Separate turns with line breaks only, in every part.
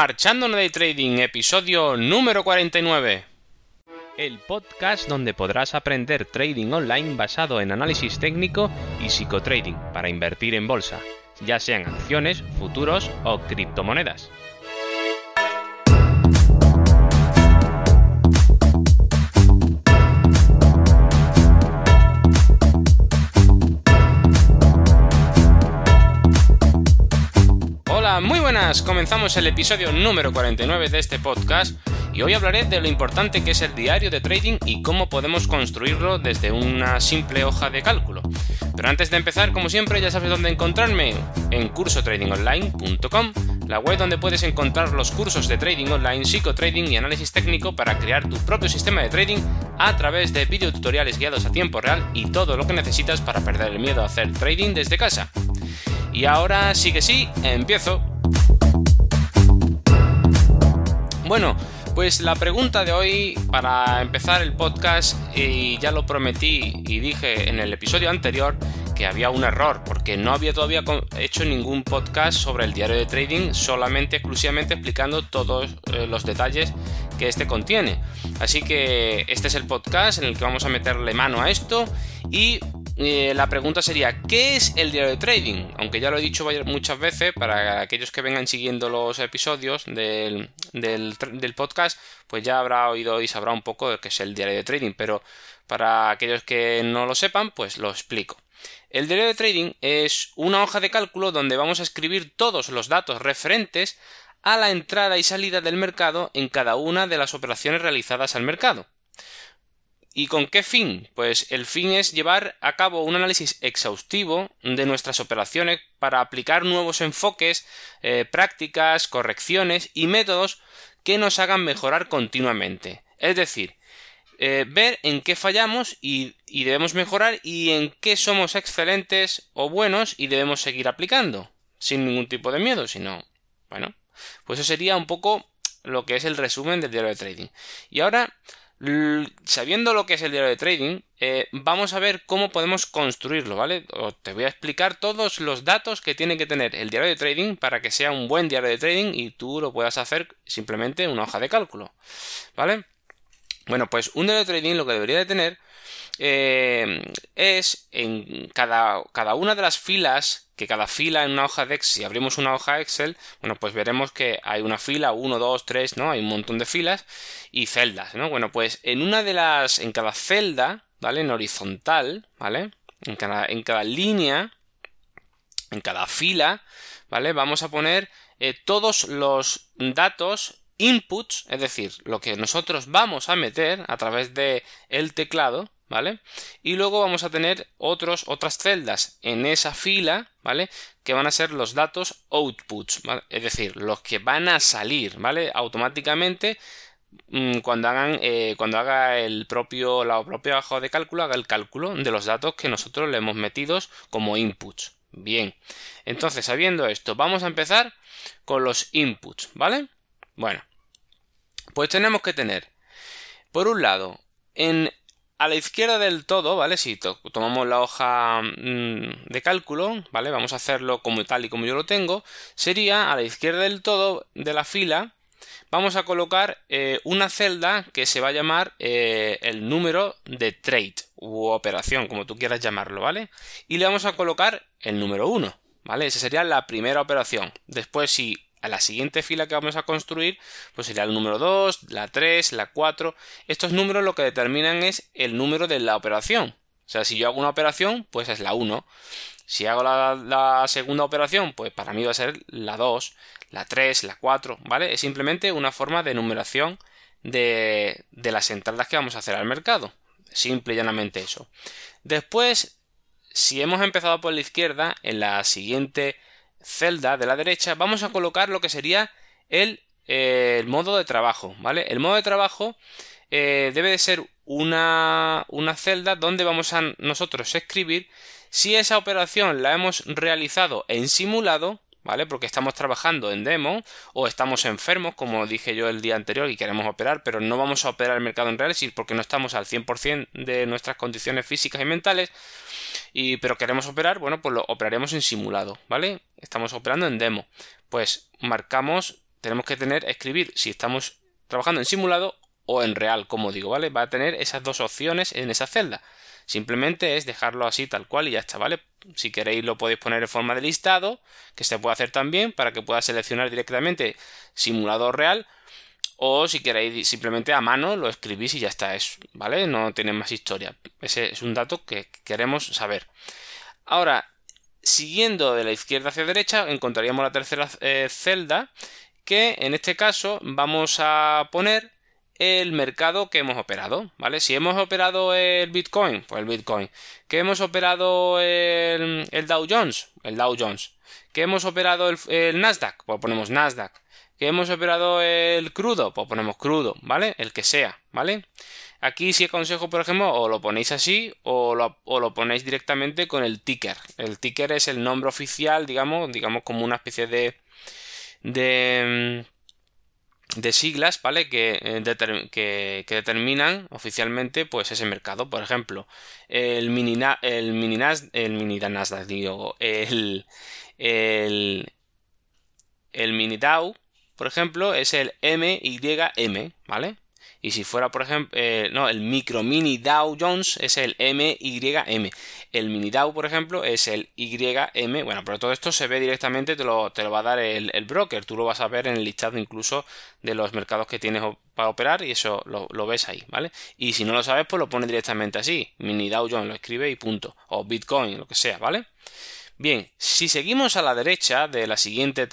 Marchando de Trading, episodio número 49. El podcast donde podrás aprender trading online basado en análisis técnico y psicotrading para invertir en bolsa, ya sean acciones, futuros o criptomonedas. Buenas, comenzamos el episodio número 49 de este podcast y hoy hablaré de lo importante que es el diario de trading y cómo podemos construirlo desde una simple hoja de cálculo. Pero antes de empezar, como siempre, ya sabes dónde encontrarme, en cursotradingonline.com, la web donde puedes encontrar los cursos de trading online, psicotrading y análisis técnico para crear tu propio sistema de trading a través de videotutoriales guiados a tiempo real y todo lo que necesitas para perder el miedo a hacer trading desde casa. Y ahora sí que sí, empiezo. Bueno, pues la pregunta de hoy para empezar el podcast, y ya lo prometí y dije en el episodio anterior que había un error, porque no había todavía hecho ningún podcast sobre el diario de trading, solamente exclusivamente explicando todos eh, los detalles que este contiene. Así que este es el podcast en el que vamos a meterle mano a esto y eh, la pregunta sería, ¿qué es el diario de trading? Aunque ya lo he dicho muchas veces, para aquellos que vengan siguiendo los episodios del, podcast, pues ya habrá oído y sabrá un poco de qué es el diario de trading, pero para aquellos que no lo sepan, pues lo explico. El diario de trading es una hoja de cálculo donde vamos a escribir todos los datos referentes a la entrada y salida del mercado en cada una de las operaciones realizadas al mercado. ¿Y con qué fin? Pues el fin es llevar a cabo un análisis exhaustivo de nuestras operaciones para aplicar nuevos enfoques, eh, prácticas, correcciones y métodos que nos hagan mejorar continuamente. Es decir, eh, ver en qué fallamos y, y debemos mejorar y en qué somos excelentes o buenos y debemos seguir aplicando, sin ningún tipo de miedo, sino, bueno, pues eso sería un poco lo que es el resumen del diario de trading. Y ahora Sabiendo lo que es el diario de trading, eh, vamos a ver cómo podemos construirlo, ¿vale? te voy a explicar todos los datos que tiene que tener el diario de trading para que sea un buen diario de trading y tú lo puedas hacer simplemente en una hoja de cálculo, ¿vale? Bueno, pues un diario de trading lo que debería de tener eh, es en cada, cada una de las filas, que cada fila en una hoja de Excel, si abrimos una hoja Excel, bueno, pues veremos que hay una fila, 1, 2, 3, ¿no? Hay un montón de filas y celdas, ¿no? Bueno, pues en una de las, en cada celda, ¿vale? En horizontal, ¿vale? En cada, en cada línea, en cada fila, ¿vale? Vamos a poner eh, todos los datos inputs, es decir, lo que nosotros vamos a meter a través de el teclado, ¿vale? Y luego vamos a tener otros, otras celdas en esa fila, ¿vale? Que van a ser los datos outputs, Es decir, los que van a salir, ¿vale? Automáticamente mm, cuando hagan eh, cuando haga el propio la propia hoja de cálculo haga el cálculo de los datos que nosotros le hemos metido como inputs bien entonces sabiendo esto vamos a empezar con los inputs vale bueno pues tenemos que tener por un lado en a la izquierda del todo, ¿vale? Si tomamos la hoja mm, de cálculo, ¿vale? Vamos a hacerlo como tal y como yo lo tengo. Sería a la izquierda del todo de la fila, vamos a colocar eh, una celda que se va a llamar eh, el número de trade u operación, como tú quieras llamarlo, ¿vale? Y le vamos a colocar el número 1, ¿vale? Esa sería la primera operación. Después, si a la siguiente fila que vamos a construir, pues sería el número 2, la 3, la 4. Estos números lo que determinan es el número de la operación. O sea, si yo hago una operación, pues es la 1. Si hago la, segunda operación, pues para mí va a ser la 2, la 3, la 4, ¿vale? Es simplemente una forma de numeración de, de las entradas que vamos a hacer al mercado. Simple y llanamente eso. Después, si hemos empezado por la izquierda, en la siguiente celda de la derecha vamos a colocar lo que sería el, eh, modo de trabajo, ¿vale? El modo de trabajo eh, debe de ser una, una celda donde vamos a nosotros escribir si esa operación la hemos realizado en simulado, ¿vale? Porque estamos trabajando en demo o estamos enfermos, como dije yo el día anterior y queremos operar, pero no vamos a operar el mercado en real, porque no estamos al 100% de nuestras condiciones físicas y mentales, y, pero queremos operar, bueno, pues lo operaremos en simulado, ¿vale? Estamos operando en demo. Pues marcamos tenemos que tener, escribir si estamos trabajando en simulado o en real, como digo, ¿vale? Va a tener esas dos opciones en esa celda. Simplemente es dejarlo así tal cual y ya está, ¿vale? Si queréis lo podéis poner en forma de listado, que se puede hacer también para que pueda seleccionar directamente simulador real. O si queréis simplemente a mano lo escribís y ya está, es, ¿vale? No tiene más historia. Ese es un dato que queremos saber. Ahora, siguiendo de la izquierda hacia derecha, encontraríamos la tercera eh, celda que en este caso vamos a poner el mercado que hemos operado, ¿vale? Si hemos operado el Bitcoin, pues el Bitcoin. Que hemos operado el, Dow Jones, el Dow Jones. Que hemos operado el, Nasdaq, pues ponemos Nasdaq. Que hemos operado el crudo, pues ponemos crudo, ¿vale? El que sea, ¿vale? Aquí si aconsejo, por ejemplo, o lo ponéis así o lo, ponéis directamente con el ticker. El ticker es el nombre oficial, digamos, digamos como una especie de de de siglas, ¿vale? Que, eh, que, determinan oficialmente pues ese mercado. Por ejemplo, el mini, el mini, el mini Nasdaq, digo, el, el, el mini Dow, por ejemplo, es el MYM, ¿vale? Y si fuera, por ejemplo, eh, no, el micro mini Dow Jones es el MYM. El mini Dow, por ejemplo, es el YM. Bueno, pero todo esto se ve directamente, te lo, te lo va a dar el, broker. Tú lo vas a ver en el listado incluso de los mercados que tienes para operar y eso lo, lo, ves ahí, ¿vale? Y si no lo sabes, pues lo pones directamente así. Mini Dow Jones, lo escribe y punto. O Bitcoin, lo que sea, ¿vale? Bien, si seguimos a la derecha de la siguiente,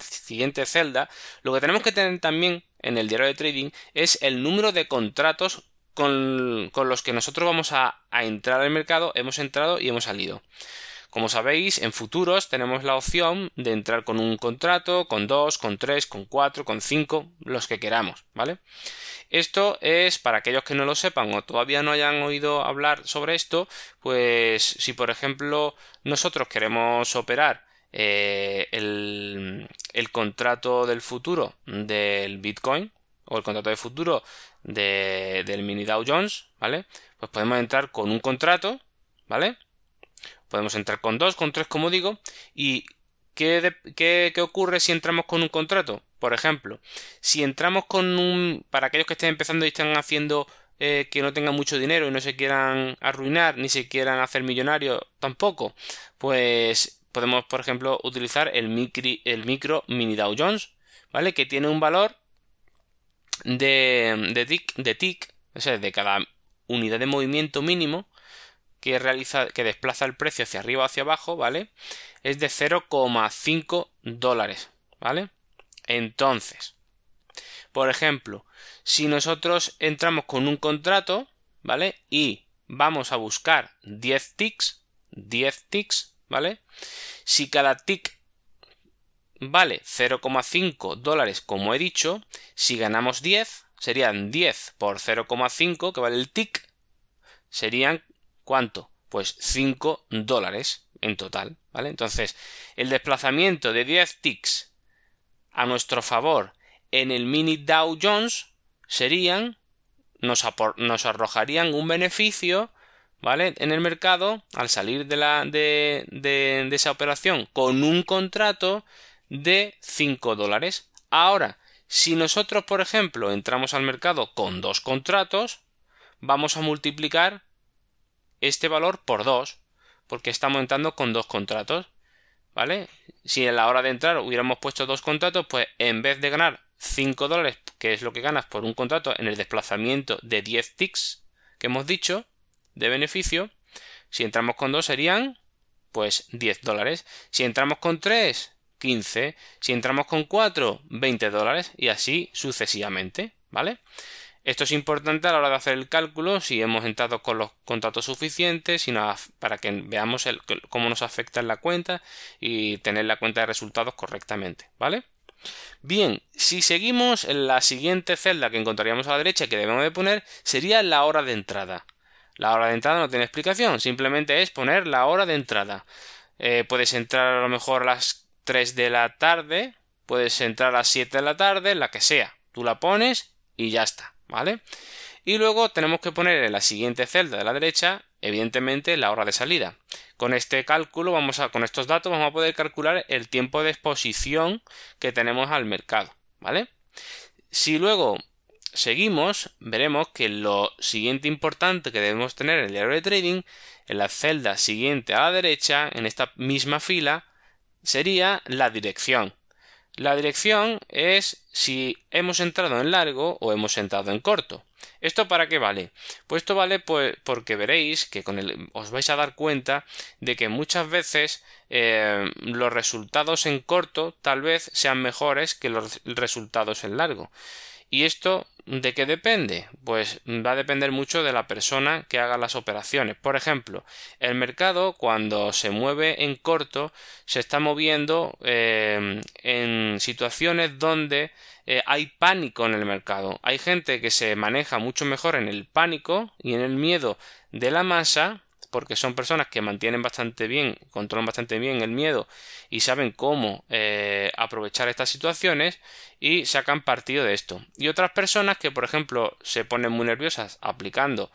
siguiente celda, lo que tenemos que tener también en el diario de trading es el número de contratos con, los que nosotros vamos a, a entrar al mercado, hemos entrado y hemos salido. Como sabéis, en futuros tenemos la opción de entrar con un contrato, con dos, con tres, con cuatro, con cinco, los que queramos, ¿vale? Esto es para aquellos que no lo sepan o todavía no hayan oído hablar sobre esto, pues si por ejemplo nosotros queremos operar eh, el, contrato del futuro del Bitcoin o el contrato de futuro del mini Dow Jones, ¿vale? Pues podemos entrar con un contrato, ¿vale? Podemos entrar con dos, con tres, como digo, y ¿qué, qué, qué ocurre si entramos con un contrato? Por ejemplo, si entramos con un... para aquellos que estén empezando y están haciendo eh, que no tengan mucho dinero y no se quieran arruinar ni se quieran hacer millonarios tampoco, pues podemos, por ejemplo, utilizar el, el micro mini Dow Jones, ¿vale? Que tiene un valor de, de, tick, de tick, o sea, de cada unidad de movimiento mínimo que realiza, que desplaza el precio hacia arriba o hacia abajo, ¿vale? Es de 0,5 dólares, ¿vale? Entonces, por ejemplo, si nosotros entramos con un contrato, ¿vale? Y vamos a buscar 10 ticks, 10 ticks, ¿vale? Si cada tick vale 0,5 dólares, como he dicho, si ganamos 10, serían 10 por 0,5, que vale el tick, serían ¿cuánto? Pues 5 dólares en total, ¿vale? Entonces, el desplazamiento de 10 ticks a nuestro favor en el mini Dow Jones serían nos, nos arrojarían un beneficio ¿vale? En el mercado, al salir de, la, de, de, de, esa operación con un contrato de 5 dólares. Ahora, si nosotros, por ejemplo, entramos al mercado con dos contratos, vamos a multiplicar este valor por 2, porque estamos entrando con dos contratos. ¿Vale? Si en la hora de entrar hubiéramos puesto dos contratos, pues en vez de ganar 5 dólares, que es lo que ganas por un contrato en el desplazamiento de 10 ticks que hemos dicho de beneficio, si entramos con dos serían pues 10 dólares. Si entramos con 3, 15. Si entramos con 4, 20 dólares y así sucesivamente, ¿vale? Esto es importante a la hora de hacer el cálculo, si hemos entrado con los contratos suficientes, sino para que veamos cómo nos afecta en la cuenta y tener la cuenta de resultados correctamente, ¿vale? Bien, si seguimos la siguiente celda que encontraríamos a la derecha que debemos de poner sería la hora de entrada. La hora de entrada no tiene explicación, simplemente es poner la hora de entrada. Eh, puedes entrar a lo mejor a las 3 de la tarde, puedes entrar a las 7 de la tarde, la que sea. Tú la pones y ya está. ¿Vale? Y luego tenemos que poner en la siguiente celda de la derecha, evidentemente, la hora de salida. Con este cálculo, vamos a, con estos datos, vamos a poder calcular el tiempo de exposición que tenemos al mercado, ¿vale? Si luego seguimos, veremos que lo siguiente importante que debemos tener en el diario de trading, en la celda siguiente a la derecha, en esta misma fila, sería la dirección. La dirección es si hemos entrado en largo o hemos entrado en corto. ¿Esto para qué vale? Pues esto vale pues, porque veréis que con el, os vais a dar cuenta de que muchas veces eh, los resultados en corto tal vez sean mejores que los resultados en largo. ¿Y esto de qué depende? Pues va a depender mucho de la persona que haga las operaciones. Por ejemplo, el mercado cuando se mueve en corto se está moviendo eh, en situaciones donde eh, hay pánico en el mercado. Hay gente que se maneja mucho mejor en el pánico y en el miedo de la masa porque son personas que mantienen bastante bien, controlan bastante bien el miedo y saben cómo eh, aprovechar estas situaciones y sacan partido de esto. Y otras personas que, por ejemplo, se ponen muy nerviosas aplicando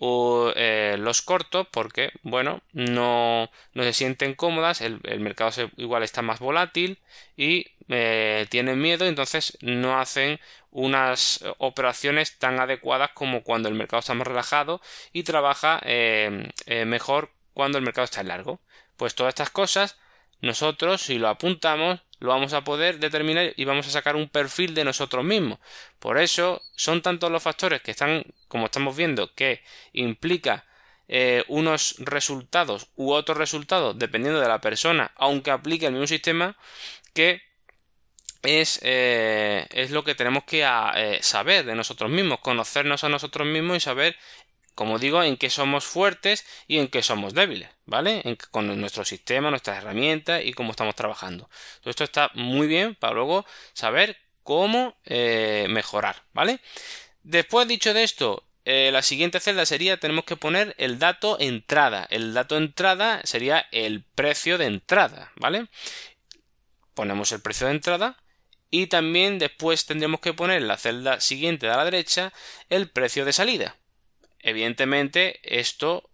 eh, los cortos porque, bueno, no, no se sienten cómodas, el, mercado igual está más volátil y eh, tienen miedo, entonces no hacen unas operaciones tan adecuadas como cuando el mercado está más relajado y trabaja eh, mejor cuando el mercado está largo. Pues todas estas cosas nosotros si lo apuntamos lo vamos a poder determinar y vamos a sacar un perfil de nosotros mismos. Por eso son tantos los factores que están, como estamos viendo, que implica eh, unos resultados u otros resultados dependiendo de la persona, aunque aplique el mismo sistema, que es, eh, es lo que tenemos que eh, saber de nosotros mismos, conocernos a nosotros mismos y saber como digo, en qué somos fuertes y en qué somos débiles, ¿vale? con nuestro sistema, nuestras herramientas y cómo estamos trabajando. esto está muy bien para luego saber cómo eh, mejorar, ¿vale? Después dicho de esto, la siguiente celda sería tenemos que poner el dato entrada. El dato entrada sería el precio de entrada, ¿vale? Ponemos el precio de entrada y también después tendremos que poner en la celda siguiente a la derecha el precio de salida evidentemente esto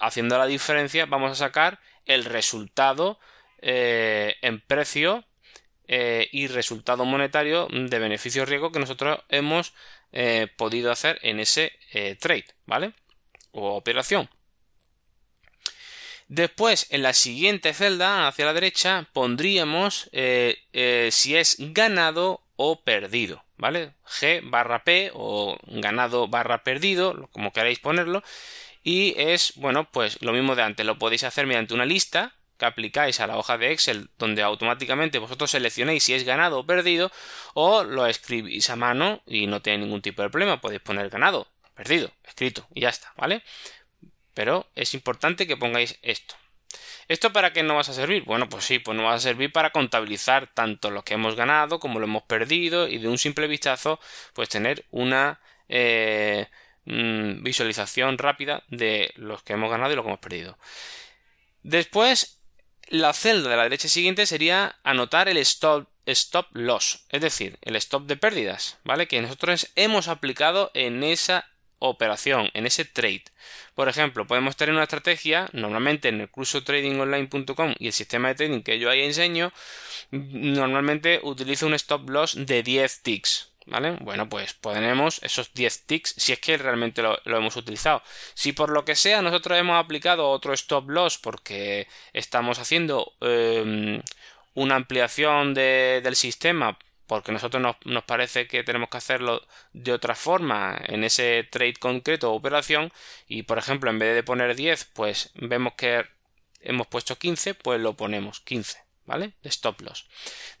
haciendo la diferencia vamos a sacar el resultado eh, en precio eh, y resultado monetario de beneficio riesgo que nosotros hemos eh, podido hacer en ese trade, ¿vale? O operación. Después, en la siguiente celda, hacia la derecha, pondríamos si es ganado o perdido. ¿vale? G barra P o ganado barra perdido, como queráis ponerlo. Y es, bueno, pues lo mismo de antes, lo podéis hacer mediante una lista que aplicáis a la hoja de Excel donde automáticamente vosotros seleccionéis si es ganado o perdido o lo escribís a mano y no tiene ningún tipo de problema, podéis poner ganado, perdido, escrito y ya está, ¿vale? Pero es importante que pongáis esto. ¿Esto para qué no vas a servir? Bueno, pues sí, pues no va a servir para contabilizar tanto lo que hemos ganado como lo hemos perdido y de un simple vistazo, pues tener una eh, mm, visualización rápida de los que hemos ganado y lo que hemos perdido. Después, la celda de la derecha siguiente sería anotar el stop, stop loss, es decir, el stop de pérdidas, ¿vale? Que nosotros hemos aplicado en esa operación, en ese trade. Por ejemplo, podemos tener una estrategia, normalmente en el curso tradingonline.com y el sistema de trading que yo ahí enseño, normalmente utilizo un stop loss de 10 ticks. ¿Vale? Bueno, pues ponemos esos 10 ticks si es que realmente lo, hemos utilizado. Si por lo que sea nosotros hemos aplicado otro stop loss porque estamos haciendo em, una ampliación del sistema porque nosotros nos, nos, parece que tenemos que hacerlo de otra forma en ese trade concreto o operación y por ejemplo en vez de poner 10 pues vemos que hemos puesto 15 pues lo ponemos 15 ¿vale? Stop loss.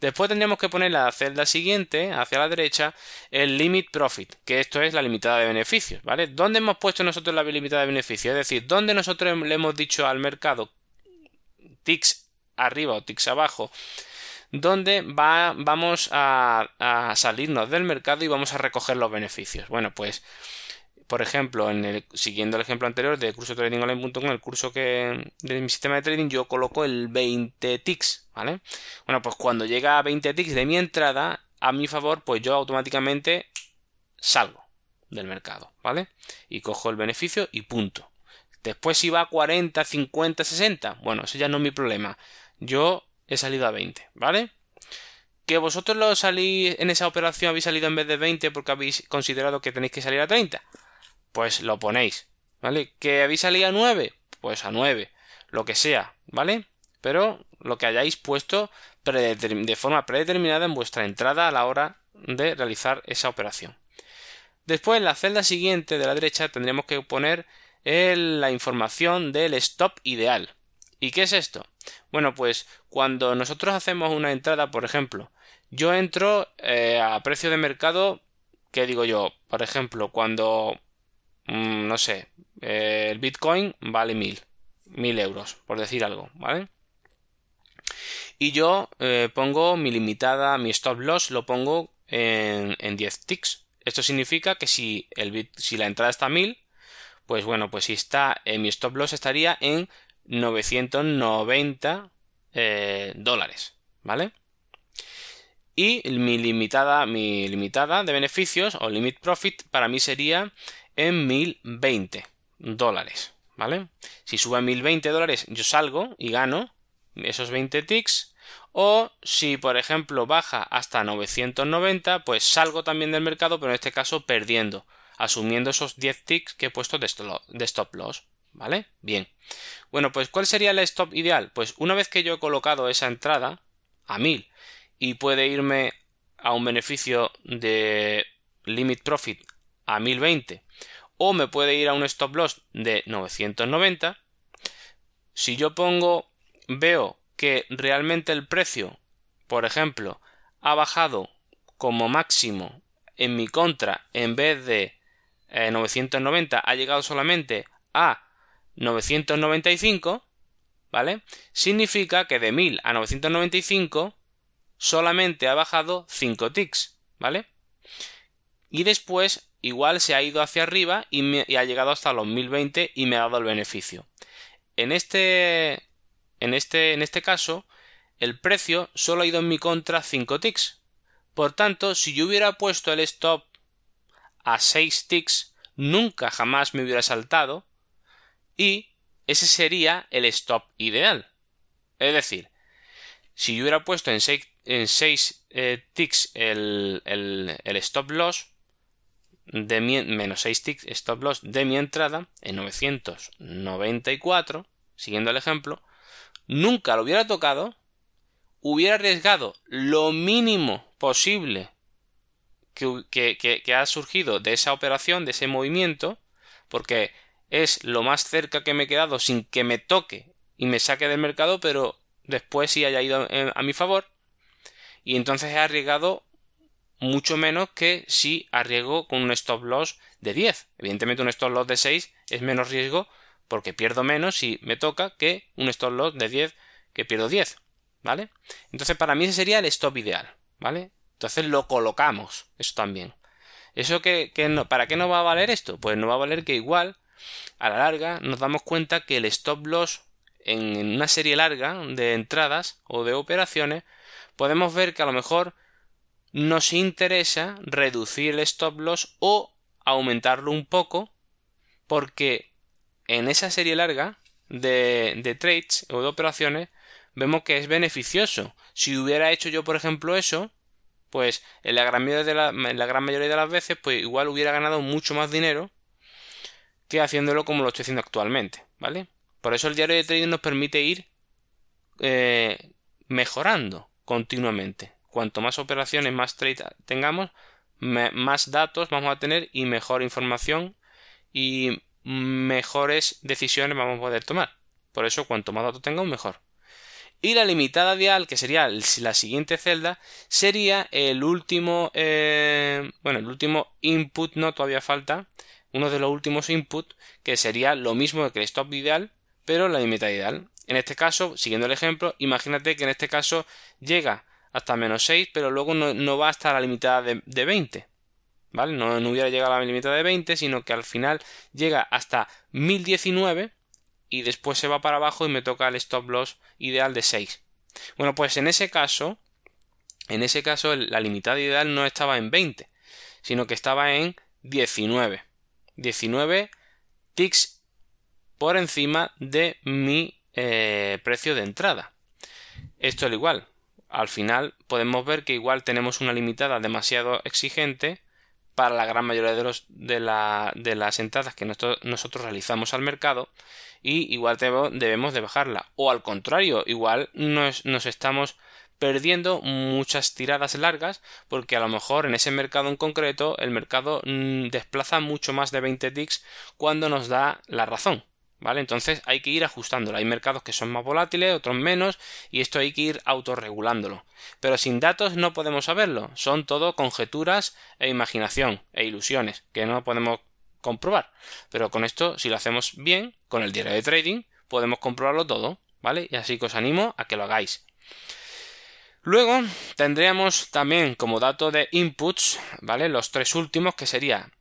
Después tendríamos que poner la celda siguiente, hacia la derecha, el limit profit, que esto es la limitada de beneficios, ¿vale? ¿Dónde hemos puesto nosotros la limitada de beneficios? Es decir, ¿dónde nosotros le hemos dicho al mercado ticks arriba o ticks abajo donde va, vamos a, salirnos del mercado y vamos a recoger los beneficios. Bueno, pues por ejemplo, en el, siguiendo el ejemplo anterior de curso tradingonline.com, el curso que de mi sistema de trading, yo coloco el 20 ticks, ¿vale? Bueno, pues cuando llega a 20 ticks de mi entrada, a mi favor, pues yo automáticamente salgo del mercado, ¿vale? Y cojo el beneficio y punto. Después si va a 40, 50, 60, bueno, eso ya no es mi problema. Yo he salido a 20, ¿vale? que vosotros lo salís en esa operación habéis salido en vez de 20 porque habéis considerado que tenéis que salir a 30, pues lo ponéis, ¿vale? Que habéis salido a 9, pues a 9, lo que sea, ¿vale? Pero lo que hayáis puesto de forma predeterminada en vuestra entrada a la hora de realizar esa operación. Después en la celda siguiente de la derecha tendremos que poner la información del stop ideal. ¿Y qué es esto? Bueno, pues cuando nosotros hacemos una entrada, por ejemplo, yo entro eh, a precio de mercado, ¿qué digo yo? Por ejemplo, cuando, mm, no sé, eh, el Bitcoin vale mil, mil euros, por decir algo, ¿vale? Y yo eh, pongo mi limitada, mi stop loss, lo pongo en, en 10 ticks. Esto significa que si, el si la entrada está a 1000, pues bueno, pues si está en mi stop loss estaría en 990 eh, dólares, ¿vale? Y mi limitada, mi limitada de beneficios o limit profit para mí sería en 1020 dólares, ¿vale? Si sube a 1020 dólares yo salgo y gano esos 20 ticks o si por ejemplo baja hasta 990 pues salgo también del mercado pero en este caso perdiendo asumiendo esos 10 ticks que he puesto de stop loss ¿vale? Bien. Bueno, pues ¿cuál sería el stop ideal? Pues una vez que yo he colocado esa entrada a 1000 y puede irme a un beneficio de limit profit a 1020 o me puede ir a un stop loss de 990, si yo pongo, veo que realmente el precio, por ejemplo, ha bajado como máximo en mi contra en vez de 990, eh, ha llegado solamente a 995, ¿vale? Significa que de 1000 a 995 solamente ha bajado 5 ticks, ¿vale? Y después igual se ha ido hacia arriba y, ha llegado hasta los 1020 y me ha dado el beneficio. En este, en este, en este caso, el precio solo ha ido en mi contra 5 ticks. Por tanto, si yo hubiera puesto el stop a 6 ticks, nunca jamás me hubiera saltado y ese sería el stop ideal. Es decir, si yo hubiera puesto en 6 en eh, ticks el, el, stop loss de menos 6 ticks stop loss de mi entrada en 994, siguiendo el ejemplo, nunca lo hubiera tocado, hubiera arriesgado lo mínimo posible que, que, que ha surgido de esa operación, de ese movimiento, porque es lo más cerca que me he quedado sin que me toque y me saque del mercado, pero después sí haya ido a mi favor. Y entonces he arriesgado mucho menos que si arriesgo con un stop loss de 10. Evidentemente un stop loss de 6 es menos riesgo porque pierdo menos si me toca que un stop loss de 10 que pierdo 10. ¿Vale? Entonces para mí ese sería el stop ideal. ¿Vale? Entonces lo colocamos. Eso también. ¿Eso que, no, ¿Para qué no va a valer esto? Pues no va a valer que igual a la larga nos damos cuenta que el stop loss en una serie larga de entradas o de operaciones podemos ver que a lo mejor nos interesa reducir el stop loss o aumentarlo un poco porque en esa serie larga de, de trades o de operaciones vemos que es beneficioso. Si hubiera hecho yo, por ejemplo, eso, pues en la gran mayoría de, la, gran mayoría de las veces, pues igual hubiera ganado mucho más dinero que haciéndolo como lo estoy haciendo actualmente, ¿vale? Por eso el diario de trading nos permite ir eh, mejorando continuamente. Cuanto más operaciones, más trades tengamos, más datos vamos a tener y mejor información y mejores decisiones vamos a poder tomar. Por eso, cuanto más datos tengamos, mejor. Y la limitada dial, que sería la siguiente celda, sería el último, eh, bueno, el último input, no todavía falta, uno de los últimos inputs que sería lo mismo que el stop ideal, pero la limitada ideal. En este caso, siguiendo el ejemplo, imagínate que en este caso llega hasta menos 6, pero luego no, va hasta la limitada de, 20. ¿Vale? No, no, hubiera llegado a la limitada de 20, sino que al final llega hasta 1019 y después se va para abajo y me toca el stop loss ideal de 6. Bueno, pues en ese caso, en ese caso la limitada ideal no estaba en 20, sino que estaba en 19. 19 ticks por encima de mi eh, precio de entrada. Esto es igual. al final podemos ver que igual tenemos una limitada demasiado exigente para la gran mayoría de, los, de, las entradas que nosotros, realizamos al mercado y igual debemos de bajarla o al contrario igual nos, estamos perdiendo muchas tiradas largas porque a lo mejor en ese mercado en concreto el mercado mm, desplaza mucho más de 20 ticks cuando nos da la razón ¿Vale? Entonces hay que ir ajustándolo. Hay mercados que son más volátiles, otros menos, y esto hay que ir autorregulándolo. Pero sin datos no podemos saberlo. Son todo conjeturas e imaginación e ilusiones que no podemos comprobar. Pero con esto, si lo hacemos bien, con el diario de trading, podemos comprobarlo todo. ¿Vale? Y así que os animo a que lo hagáis. Luego tendríamos también como dato de inputs, ¿vale? Los tres últimos que sería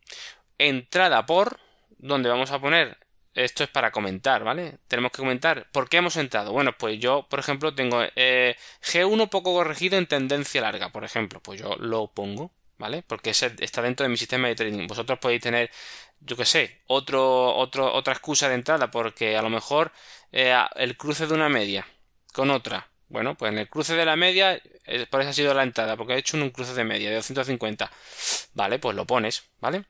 entrada por, donde vamos a poner esto es para comentar, ¿vale? Tenemos que comentar por qué hemos entrado. Bueno, pues yo, por ejemplo, tengo eh, G1 poco corregido en tendencia larga, por ejemplo. Pues yo lo pongo, ¿vale? Porque ese está dentro de mi sistema de trading. Vosotros podéis tener, yo qué sé, otro, otro, otra excusa de entrada, porque a lo mejor eh, el cruce de una media con otra. Bueno, pues en el cruce de la media, por eso ha sido la entrada, porque he hecho un cruce de media de 250. Vale, pues lo pones, ¿vale?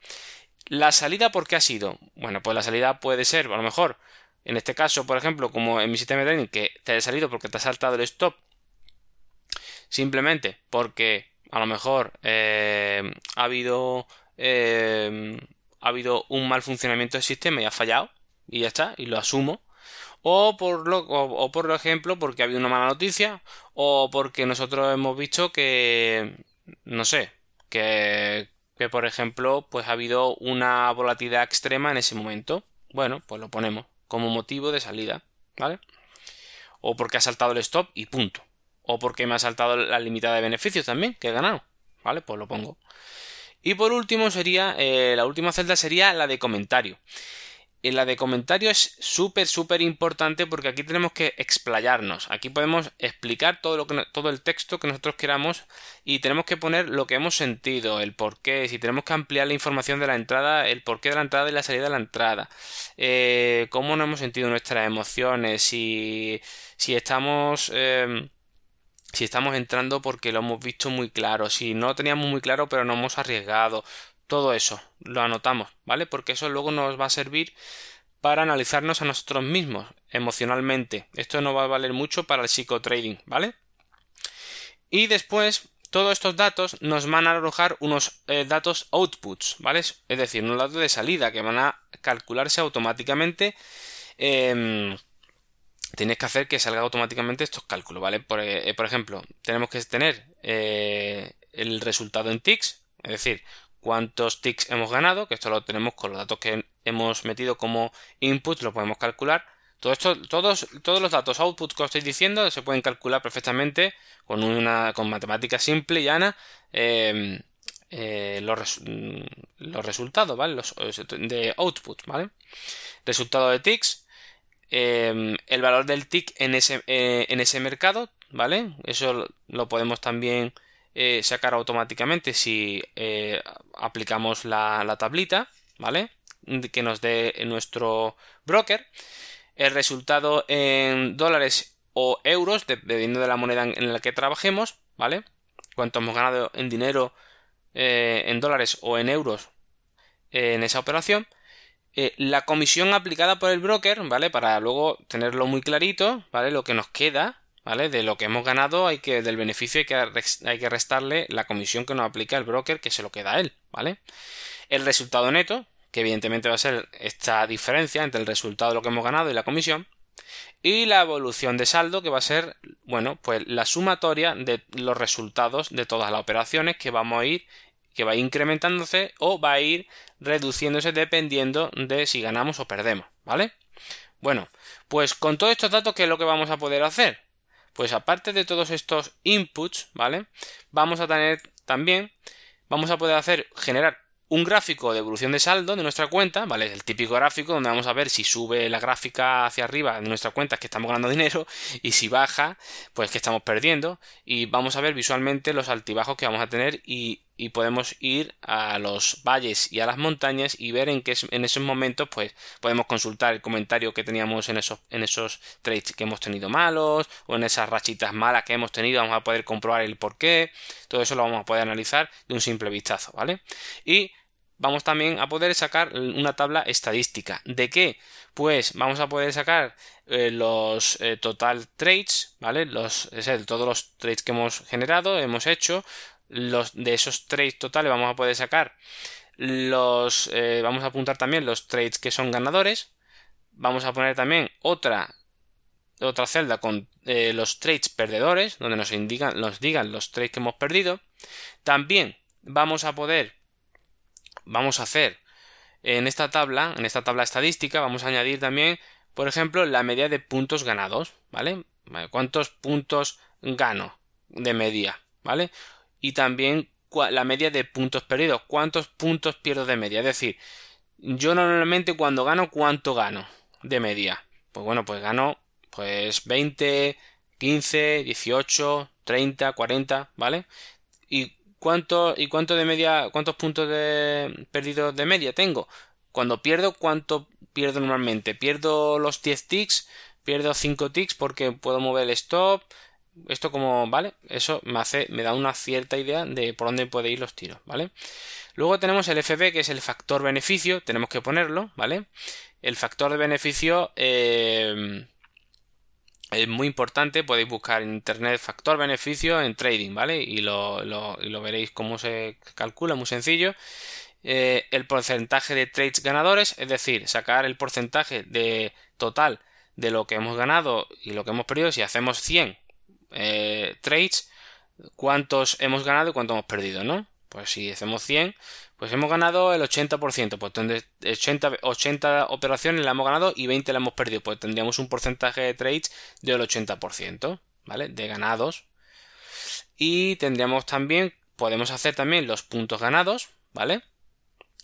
La salida, ¿por qué ha sido? Bueno, pues la salida puede ser, a lo mejor, en este caso, por ejemplo, como en mi sistema de trading, que te ha salido porque te ha saltado el stop, simplemente porque a lo mejor eh, ha habido eh, ha habido un mal funcionamiento del sistema y ha fallado y ya está y lo asumo o por lo o por ejemplo porque ha habido una mala noticia o porque nosotros hemos visto que no sé que que por ejemplo pues ha habido una volatilidad extrema en ese momento. Bueno, pues lo ponemos como motivo de salida, ¿vale? O porque ha saltado el stop y punto. O porque me ha saltado la limitada de beneficios también, que he ganado, ¿vale? Pues lo pongo. Y por último sería, eh, la última celda sería la de comentario en la de comentario es súper, súper importante porque aquí tenemos que explayarnos. Aquí podemos explicar todo, lo que, todo el texto que nosotros queramos y tenemos que poner lo que hemos sentido, el por qué, si tenemos que ampliar la información de la entrada, el porqué de la entrada y la salida de la entrada, eh, cómo nos hemos sentido nuestras emociones, si, si estamos... Em, si estamos entrando porque lo hemos visto muy claro, si no lo teníamos muy claro pero no hemos arriesgado, todo eso lo anotamos, ¿vale? Porque eso luego nos va a servir para analizarnos a nosotros mismos emocionalmente. Esto no va a valer mucho para el psicotrading, ¿vale? Y después, todos estos datos nos van a arrojar unos eh, datos outputs, ¿vale? Es decir, unos datos de salida que van a calcularse automáticamente. Eh, tienes que hacer que salga automáticamente estos cálculos, ¿vale? Por, eh, por ejemplo, tenemos que tener eh, el resultado en ticks, es decir, cuántos ticks hemos ganado, que esto lo tenemos con los datos que hemos metido como input, lo podemos calcular. Todo esto, todos, todos los datos output que os estoy diciendo se pueden calcular perfectamente con una con matemática simple y llana. Em, eh, los, los, resultados, ¿vale? Los, de output, ¿vale? Resultado de ticks, em, el valor del tick en ese, eh, en ese mercado, ¿vale? Eso lo podemos también eh, sacar automáticamente si aplicamos la, tablita, ¿vale? Que nos dé nuestro broker. El resultado en dólares o euros, dependiendo de la moneda en la que trabajemos, ¿vale? Cuánto hemos ganado en dinero, eh, en dólares o en euros en esa operación. la comisión aplicada por el broker, ¿vale? Para luego tenerlo muy clarito, ¿vale? Lo que nos queda ¿vale? De lo que hemos ganado hay que, del beneficio hay que, hay que restarle la comisión que nos aplica el broker que se lo queda a él, ¿vale? El resultado neto, que evidentemente va a ser esta diferencia entre el resultado de lo que hemos ganado y la comisión. Y la evolución de saldo, que va a ser, bueno, pues la sumatoria de los resultados de todas las operaciones que vamos a ir, que va a ir incrementándose o va a ir reduciéndose dependiendo de si ganamos o perdemos, ¿vale? Bueno, pues con todos estos datos, ¿qué es lo que vamos a poder hacer? Pues aparte de todos estos inputs, ¿vale? Vamos a tener también, vamos a poder hacer, generar un gráfico de evolución de saldo de nuestra cuenta, ¿vale? El típico gráfico donde vamos a ver si sube la gráfica hacia arriba de nuestra cuenta que estamos ganando dinero y si baja, pues que estamos perdiendo y vamos a ver visualmente los altibajos que vamos a tener y y podemos ir a los valles y a las montañas y ver en qué en esos momentos pues podemos consultar el comentario que teníamos en esos en esos trades que hemos tenido malos o en esas rachitas malas que hemos tenido vamos a poder comprobar el por qué todo eso lo vamos a poder analizar de un simple vistazo vale y vamos también a poder sacar una tabla estadística. ¿De qué? Pues vamos a poder sacar eh, los eh, total trades, ¿vale? Los, es decir, todos los trades que hemos generado, hemos hecho, los, de esos trades totales vamos a poder sacar los, eh, vamos a apuntar también los trades que son ganadores, vamos a poner también otra otra celda con los trades perdedores, donde nos indican, nos digan los trades que hemos perdido. También vamos a poder vamos a hacer en esta tabla, en esta tabla estadística, vamos a añadir también, por ejemplo, la media de puntos ganados, ¿vale? ¿Cuántos puntos gano de media, ¿vale? Y también la media de puntos perdidos, cuántos puntos pierdo de media, es decir, yo normalmente cuando gano, ¿cuánto gano de media? Pues bueno, pues gano pues 20, 15, 18, 30, 40, ¿vale? Y ¿Cuánto, ¿Y cuánto de media, cuántos puntos de perdidos de media tengo? Cuando pierdo, ¿cuánto pierdo normalmente? ¿Pierdo los 10 ticks? ¿Pierdo 5 ticks porque puedo mover el stop? Esto como, ¿vale? Eso me hace, me da una cierta idea de por dónde puede ir los tiros, ¿vale? Luego tenemos el FB, que es el factor beneficio, tenemos que ponerlo, ¿vale? El factor de beneficio, eh, es muy importante, podéis buscar en internet factor beneficio en trading, ¿vale? Y lo, veréis cómo se calcula, muy sencillo. Eh, el porcentaje de trades ganadores, es decir, sacar el porcentaje de total de lo que hemos ganado y lo que hemos perdido. Si hacemos 100 eh, trades, cuántos hemos ganado y cuántos hemos perdido, ¿no? Pues si hacemos 100, pues hemos ganado el 80%, pues 80, 80 operaciones la hemos ganado y 20 la hemos perdido, pues tendríamos un porcentaje de trades del 80%, ¿vale? De ganados. Y tendríamos también, podemos hacer también los puntos ganados, ¿vale?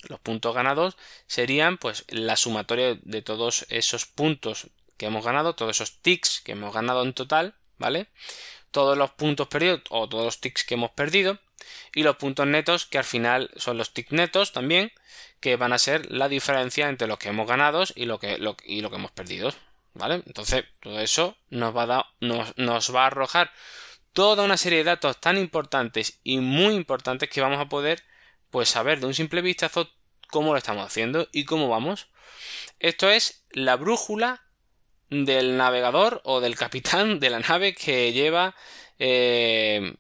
Los puntos ganados serían pues la sumatoria de todos esos puntos que hemos ganado, todos esos ticks que hemos ganado en total, ¿vale? Todos los puntos perdidos o todos los ticks que hemos perdido y los puntos netos que al final son los tick netos también que van a ser la diferencia entre lo que hemos ganado y lo que, y que hemos perdido ¿vale? entonces todo eso nos va, a nos, nos va a arrojar toda una serie de datos tan importantes y muy importantes que vamos a poder pues saber de un simple vistazo cómo lo estamos haciendo y cómo vamos esto es la brújula del navegador o del capitán de la nave que lleva eh,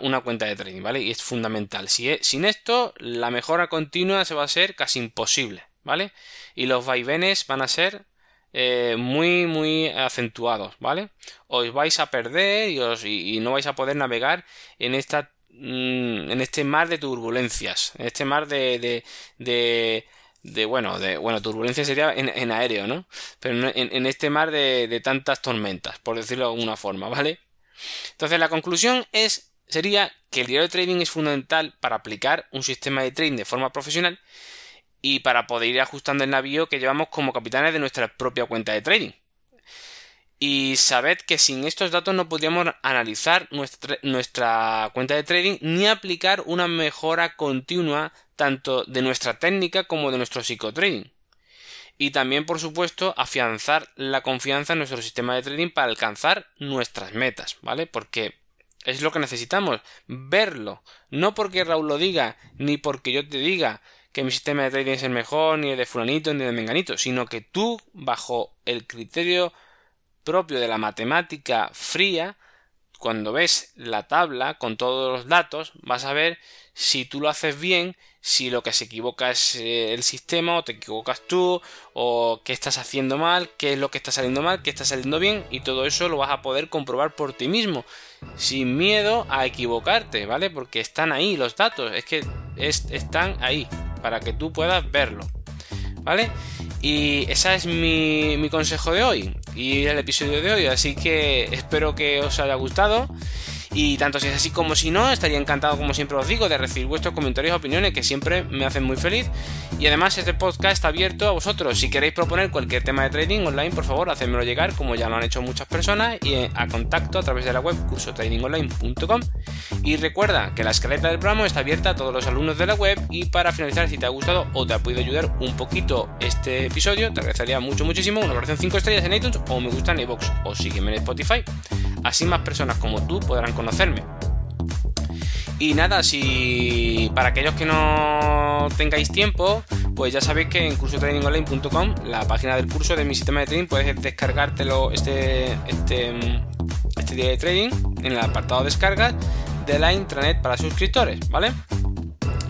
una cuenta de trading, ¿vale? Y es fundamental. Si sin esto, la mejora continua se va a ser casi imposible, ¿vale? Y los vaivenes van a ser eh, muy, muy acentuados, ¿vale? Os vais a perder y, no vais a poder navegar en esta mm, en este mar de turbulencias, en este mar de, de, bueno, de, bueno, turbulencia sería en, aéreo, ¿no? Pero en, en este mar de, de, tantas tormentas, por decirlo de alguna forma, ¿vale? Entonces la conclusión es sería que el diario de trading es fundamental para aplicar un sistema de trading de forma profesional y para poder ir ajustando el navío que llevamos como capitanes de nuestra propia cuenta de trading. Y sabed que sin estos datos no podríamos analizar nuestra, nuestra, cuenta de trading ni aplicar una mejora continua tanto de nuestra técnica como de nuestro psicotrading y también, por supuesto, afianzar la confianza en nuestro sistema de trading para alcanzar nuestras metas, ¿vale? Porque es lo que necesitamos, verlo, no porque Raúl lo diga, ni porque yo te diga que mi sistema de trading es el mejor, ni el de fulanito, ni de menganito, sino que tú, bajo el criterio propio de la matemática fría, cuando ves la tabla con todos los datos, vas a ver si tú lo haces bien, si lo que se equivoca es eh, el sistema o te equivocas tú, o qué estás haciendo mal, qué es lo que está saliendo mal, qué está saliendo bien, y todo eso lo vas a poder comprobar por ti mismo, sin miedo a equivocarte, ¿vale? Porque están ahí los datos, es que están ahí, para que tú puedas verlo, ¿vale? Y ese es mi, mi consejo de hoy y el episodio de hoy, así que espero que os haya gustado Y tanto si es así como si no, estaría encantado, como siempre os digo, de recibir vuestros comentarios y opiniones que siempre me hacen muy feliz. Y además este podcast está abierto a vosotros. Si queréis proponer cualquier tema de trading online, por favor, hacedmelo llegar, como ya lo han hecho muchas personas, y eh, a contacto a través de la web cursotradingonline.com. Y recuerda que la escaleta del programa está abierta a todos los alumnos de la web. Y para finalizar, si te ha gustado o te ha podido ayudar un poquito este episodio, te agradecería mucho, muchísimo una valoración 5 estrellas en iTunes o me gusta en iVoox o sígueme en Spotify. Así más personas como tú podrán conocerme. Y nada, si para aquellos que no tengáis tiempo, pues ya sabéis que en cursotradingonline.com, la página del curso de mi sistema de trading, puedes descargártelo este, este, este día de trading en el apartado descargas de la intranet para suscriptores, ¿vale?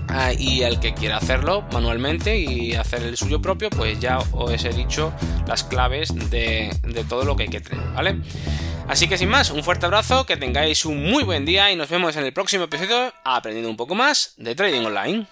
Ah, y el que quiera hacerlo manualmente y hacer el suyo propio, pues ya os he dicho las claves de, de todo lo que hay que tener, ¿vale? Así que sin más, un fuerte abrazo, que tengáis un muy buen día y nos vemos en el próximo episodio aprendiendo un poco más de Trading Online.